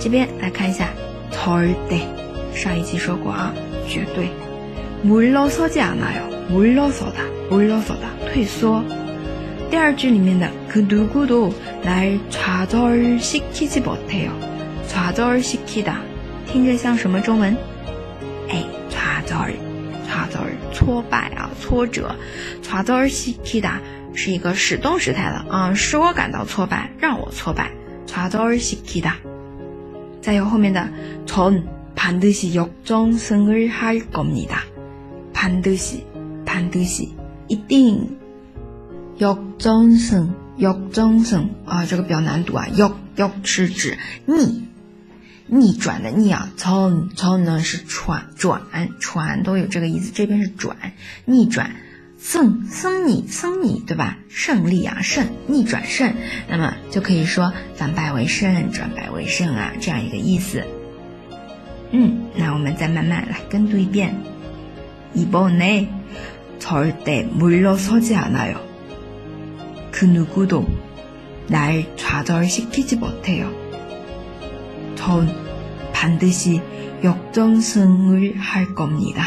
这边来看一下，절대上一期说过啊，绝对。물러서지않아요물러서 다， 물러서 다， 退缩。第二句里面的그누구도날좌절시키지못해 요， 좌절시키 다， 听着像什么中文？哎，좌절 좌절挫败啊，挫折。좌절시키다是一个使动时态的啊，使我感到挫败，让我挫败。좌절시키 다。 再有后面的전반드시역전승을할겁니다 반드 시， 반드 시， 一定。역전 승， 역전 승啊，这个比较难读啊。역 역是指逆，逆转的逆啊。전 전呢是转转转都有这个意思，这边是转逆转。 胜胜你胜你对吧？胜利啊胜逆转胜，那么就可以说反败为胜，转败为胜啊这样一个意思。嗯，那我们再慢慢来跟读一遍。이번에절대물러서지않아요그누구도날좌절시키지못해요전반드시역전승을할겁니다